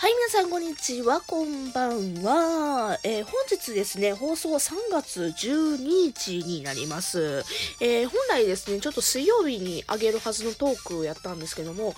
はい、皆さん、こんにちは、こんばんは。えー、本日ですね、放送3月12日になります。えー、本来ですね、ちょっと水曜日にあげるはずのトークをやったんですけども、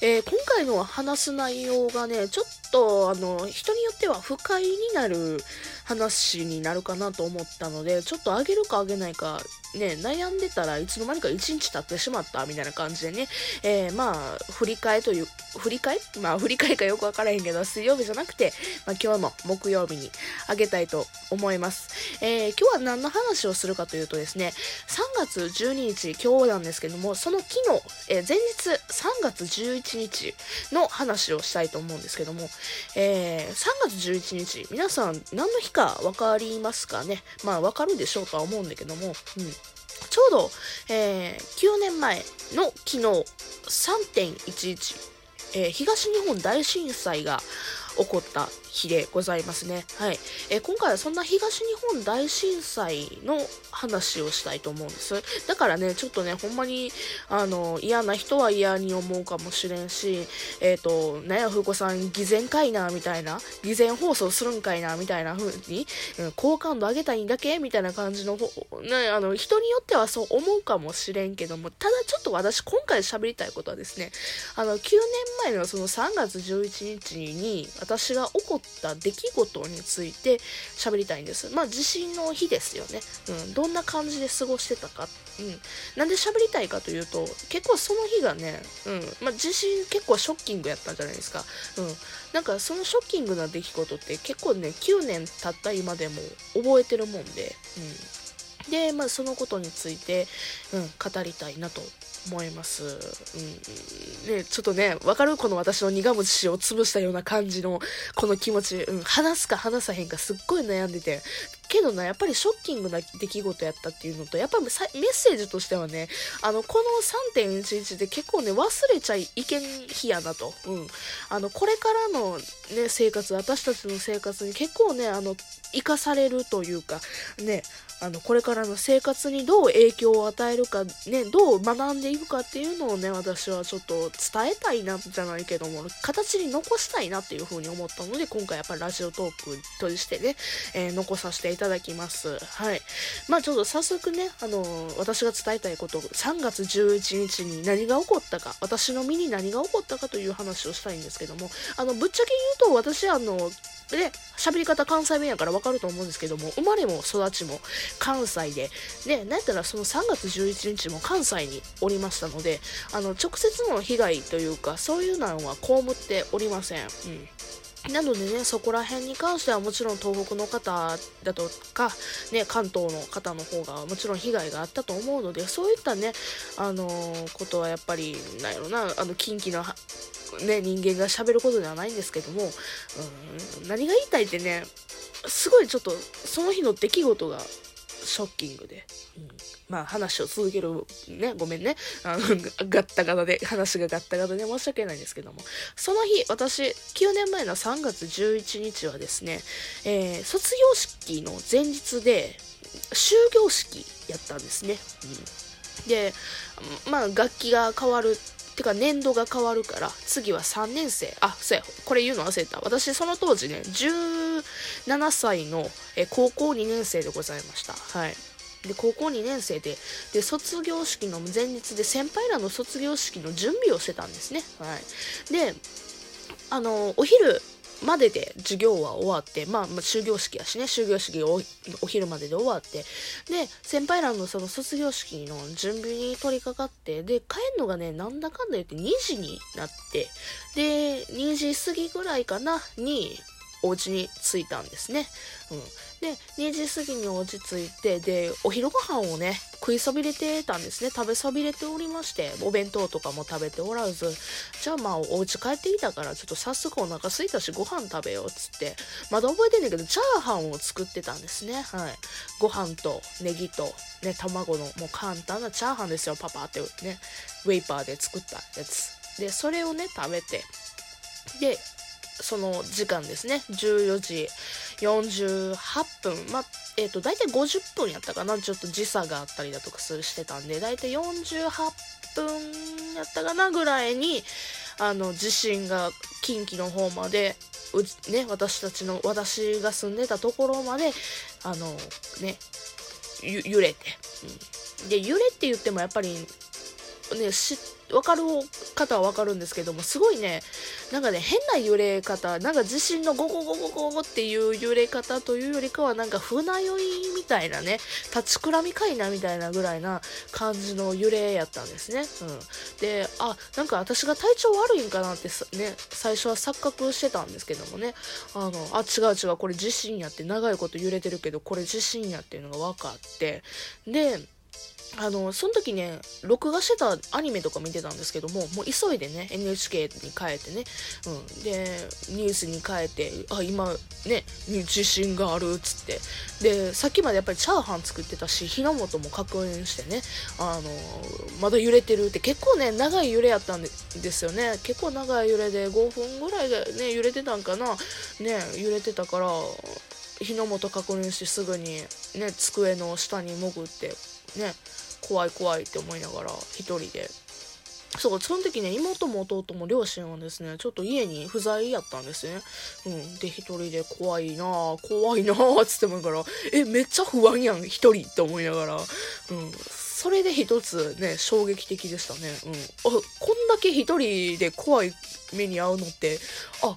えー、今回の話す内容がね、ちょっと、あの、人によっては不快になる話になるかなと思ったので、ちょっとあげるかあげないか、ね、悩んでたらいつの間にか1日経ってしまったみたいな感じでね、えー、まあ、振り替えという、振り替えまあ、振り替えかよくわからへんけど、水曜日じゃなくて、まあ、今日も木曜日にあげたいと思います。えー、今日は何の話をするかというとですね、3月12日、今日なんですけども、その昨日、えー、前日3月11 1日の話をしたいと思うんですけども、えー、3月11日、皆さん何の日か分かりますかね？まあ、わかるでしょうとは思うんだけども、うん。ちょうど、えー、9年前の昨日、3.11、えー、東日本大震災が起こった日でございますね。はい。えー、今回はそんな東日本大震災の話をしたいと思うんです。だからね、ちょっとね、ほんまに、あの、嫌な人は嫌に思うかもしれんし、えっ、ー、と、なやふうこさん、偽善かいな、みたいな、偽善放送するんかいな、みたいな風に、うん、好感度上げたいんだけみたいな感じの、ね、あの、人によってはそう思うかもしれんけども、ただちょっと私、今回喋りたいことはですね、あの、9年前のその3月11日に、私が起こった出来事について喋りたいんです。まあ地震の日ですよね。うん。どんな感じで過ごしてたか。うん。なんで喋りたいかというと、結構その日がね、うん。まあ地震結構ショッキングやったんじゃないですか。うん。なんかそのショッキングな出来事って結構ね、9年経った今でも覚えてるもんで、うん。で、まあそのことについて、うん、語りたいなと思います。うん。ね、ちょっとね、わかるこの私の苦虫を潰したような感じの、この気持ち。うん。話すか話さへんかすっごい悩んでて。けどな、やっぱりショッキングな出来事やったっていうのと、やっぱりメッセージとしてはね、あの、この3.11で結構ね、忘れちゃいけん日やなと。うん。あの、これからのね、生活、私たちの生活に結構ね、あの、生かされるというか、ね、あの、これからの生活にどう影響を与えるか、ね、どう学んでいくかっていうのをね、私はちょっと伝えたいな、じゃないけども、形に残したいなっていうふうに思ったので、今回やっぱりラジオトークとしてね、えー、残させていただきます。はい。まあちょっと早速ね、あのー、私が伝えたいこと、3月11日に何が起こったか、私の身に何が起こったかという話をしたいんですけども、あの、ぶっちゃけ言うと、私、あの、で、喋り方関西弁やからわかると思うんですけども、生まれも育ちも関西で、で、なんやったらその3月11日も関西におりましたので、あの、直接の被害というか、そういうのは被っておりません。うん。なのでね、そこら辺に関してはもちろん東北の方だとか、ね、関東の方の方がもちろん被害があったと思うので、そういったね、あのー、ことはやっぱり、なんやろな、あの、近畿のね、人間が喋ることではないんですけども、うん、何が言いたいってね、すごいちょっと、その日の出来事がショッキングで、まあ話を続ける、ね、ごめんね、あの、ガッタガタで、話がガッタガタで申し訳ないんですけども、その日、私、9年前の3月11日はですね、えー、卒業式の前日で、終業式やったんですね。うん、で、まあ楽器が変わるてか年度が変わるから、次は3年生。あ、そうや、これ言うの忘れた。私その当時ね、17歳のえ高校2年生でございました。はい。で、高校2年生で、で、卒業式の前日で先輩らの卒業式の準備をしてたんですね。はい。で、あの、お昼、までで授業は終わって、まあ、まあ、終業式やしね、終業式おお昼までで終わって、で、先輩らのその卒業式の準備に取り掛かって、で、帰るのがね、なんだかんだ言って2時になって、で、2時過ぎぐらいかな、に、お家に着いたんですね。うん。で、2時過ぎにお家着いて、で、お昼ご飯をね、食いそびれてたんですね。食べそびれておりまして、お弁当とかも食べておらず、じゃあまあお家帰ってきたから、ちょっと早速お腹空いたしご飯食べようっつって、まだ覚えてんねんけど、チャーハンを作ってたんですね。はい。ご飯とネギと、ね、卵のもう簡単なチャーハンですよ、パパってね、ウェイパーで作ったやつ。で、それをね、食べて、で、その時間ですね。14時48分。まあ、えっ、ー、と、だいたい50分やったかな。ちょっと時差があったりだとかするしてたんで、だいたい48分やったかなぐらいに、あの地震が近畿の方までうね私たちの私が住んでたところまであのね揺れて、うん、で揺れって言ってもやっぱりねし分かる方は分かるんですけどもすごいねなんかね変な揺れ方なんか地震のゴゴゴゴゴゴっていう揺れ方というよりかはなんか船酔いみたいなね立ちくらみかいなみたいなぐらいな感じの揺れやったんですね、うん、であなんか私が体調悪いんかなってね最初は錯覚してたんですけどもね。あのあ違う違うこれ地震やって長いこと揺れてるけどこれ地震やっていうのが分かって。であの、その時ね、録画してたアニメとか見てたんですけども、もう急いでね、NHK に変えてね、うん。で、ニュースに変えて、あ、今、ね、地震があるっつって。で、さっきまでやっぱりチャーハン作ってたし、火の元も確認してね、あの、まだ揺れてるって結構ね、長い揺れやったんですよね。結構長い揺れで5分ぐらいでね、揺れてたんかな。ね、揺れてたから、火の元確認してすぐにね、机の下に潜って、ね、怖い怖いって思いながら一人で。そうその時ね妹も弟も両親はですねちょっと家に不在やったんですね。うん。で一人で怖いな怖いなーっつってもからえめっちゃ不安やん一人って思いながら。うん。それで一つね衝撃的でしたね。うん。あこんだけ一人で怖い目に遭うのってあ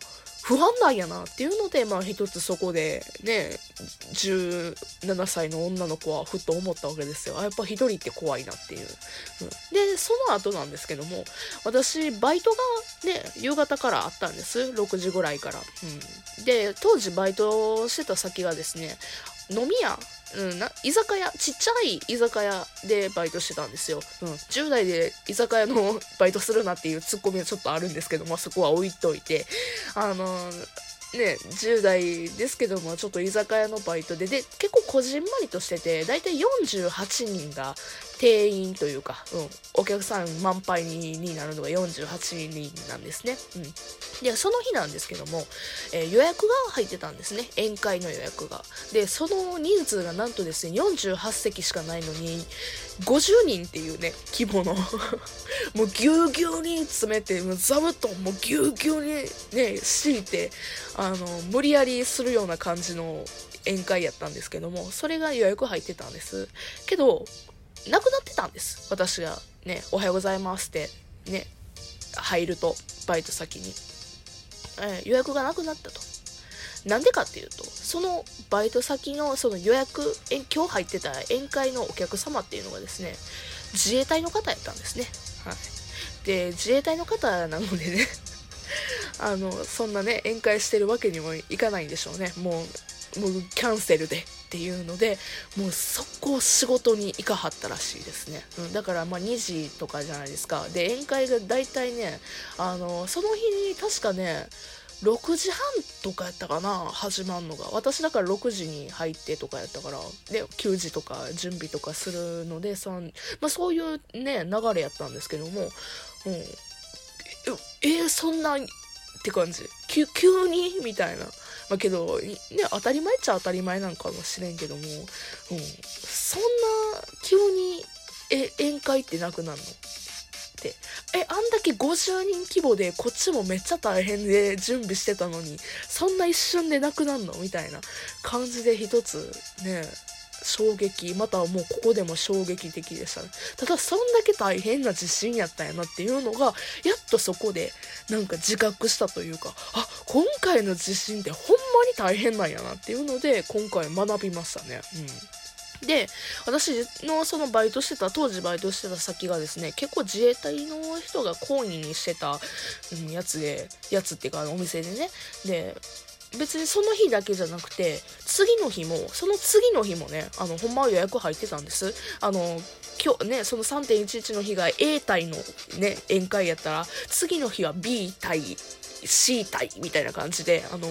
不安なんやなっていうので、まあ一つそこでね、17歳の女の子はふっと思ったわけですよ。あ、やっぱ一人って怖いなっていう。うん、で、その後なんですけども、私、バイトがね、夕方からあったんです。6時ぐらいから。うん、で、当時バイトしてた先がですね、飲み屋うん、な居酒屋ちっちゃい居酒屋でバイトしてたんですよ、うん、10代で居酒屋の バイトするなっていうツッコミはちょっとあるんですけどもそこは置いといて。あのね、10代ですけども、ちょっと居酒屋のバイトで、で、結構こじんまりとしてて、だいたい48人が定員というか、うん、お客さん満杯になるのが48人なんですね。うん。で、その日なんですけども、えー、予約が入ってたんですね。宴会の予約が。で、その人数がなんとですね、48席しかないのに、50人っていうね、規模の もうぎゅうぎゅうに詰めて、もう座布団もぎゅうぎゅうにね、敷いて、あの、無理やりするような感じの宴会やったんですけども、それが予約入ってたんです。けど、なくなってたんです。私がね、おはようございますってね、入ると、バイト先に。えー、予約がなくなったと。なんでかっていうと、そのバイト先のその予約、今日入ってた宴会のお客様っていうのがですね、自衛隊の方やったんですね。はい。で、自衛隊の方なのでね あの、そんなね、宴会してるわけにもいかないんでしょうね。もう、もうキャンセルでっていうのでもう速攻仕事に行かはったらしいですね、うん、だからま2時とかじゃないですか。で宴会が大体ねあのその日に確かね6時半とかやったかな始まるのが。私だから6時に入ってとかやったから。で9時とか準備とかするのでそ,、まあ、そういうね流れやったんですけども、うん、えそんなって感じ。急に？みたいな。まあ、けど、ね、当たり前っちゃ当たり前なんかもしれんけども、うん、そんな急にえ宴会ってなくなるのって。えあんだけ50人規模でこっちもめっちゃ大変で準備してたのにそんな一瞬でなくなるの？みたいな感じで一つね衝撃。またはもうここでも衝撃的でしたね。ただそんだけ大変な地震やったんやなっていうのがやっとそこでなんか自覚したというかあ今回の地震ってほんに大変なんやなっていうので今回学びましたね。うん。で私のそのバイトしてた当時バイトしてた先がですね結構自衛隊の人が講義にしてた、うん、やつでやつっていうかお店でね。で別にその日だけじゃなくて次の日もその次の日もねあのほんまは予約入ってたんです。あの今日ねその3.11の日が A 隊のね宴会やったら次の日は B 隊 C 隊みたいな感じで、あの、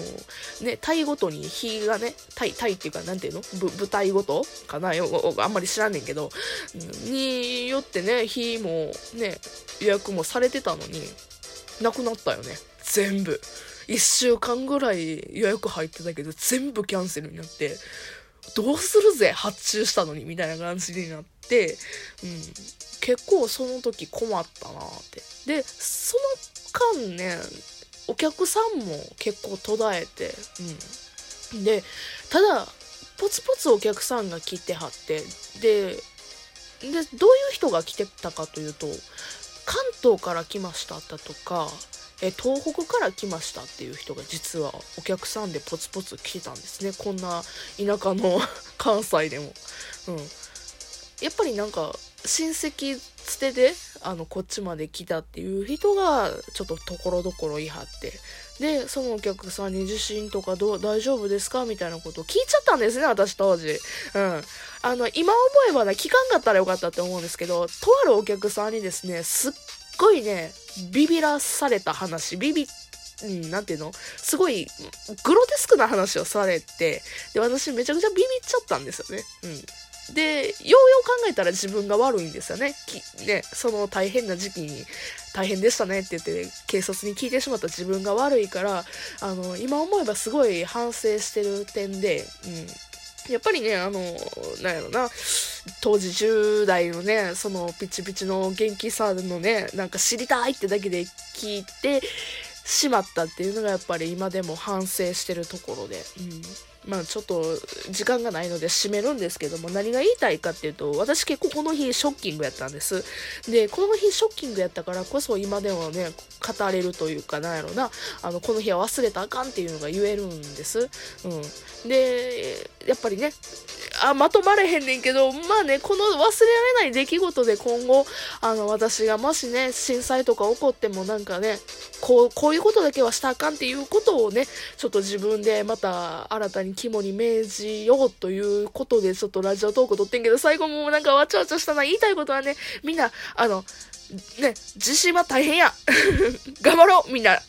ね、隊ごとに日がね、隊、隊っていうか、なんていうの？部隊ごとかな、あんまり知らんねんけど、によってね、日もね、予約もされてたのに、なくなったよね。全部。1週間ぐらい予約入ってたけど、全部キャンセルになって、どうするぜ？発注したのにみたいな感じになって、うん、結構その時困ったなって。で、その間ね、お客さんも結構途絶えて、うん。で、ただ、ポツポツお客さんが来てはって、で、どういう人が来てたかというと、関東から来ましただとか、え東北から来ましたっていう人が実はお客さんでポツポツ来てたんですね。こんな田舎の 関西でも、うん、やっぱりなんか親戚つてであのこっちまで来たっていう人がちょっとところどころ言いはって。でそのお客さんに地震とかどう大丈夫ですか？みたいなことを聞いちゃったんですね私当時。うん。あの今思えばね聞かんかったらよかったって思うんですけどとあるお客さんにですねすっごいねビビらされた話、ビビ、うん、なんていうの？すごい、グロテスクな話をされて、で、私めちゃくちゃビビっちゃったんですよね。うん。で、ようよう考えたら自分が悪いんですよね。ね、その大変な時期に、大変でしたねって言って、警察に聞いてしまった自分が悪いから、あの、今思えばすごい反省してる点で、うん。やっぱりね、あの、なんやろな、当時10代のね、そのピチピチの元気さのね、なんか知りたいってだけで聞いてしまったっていうのがやっぱり今でも反省してるところで、うん。まあちょっと時間がないので締めるんですけども何が言いたいかっていうと私結構この日ショッキングやったんです。でこの日ショッキングやったからこそ今でもね語れるというかなんやろな。あのこの日は忘れたあかんっていうのが言えるんです。うん。でやっぱりねあ、まとまれへんねんけど、まあね、この忘れられない出来事で今後、あの、私がもしね、震災とか起こってもなんかね、こう、こういうことだけはしたあかんっていうことをね、ちょっと自分でまた新たに肝に銘じようということで、ちょっとラジオトーク撮ってんけど、最後もなんかわちゃわちゃしたな、言いたいことはね、みんな、あの、ね、自信は大変や。頑張ろうみんな。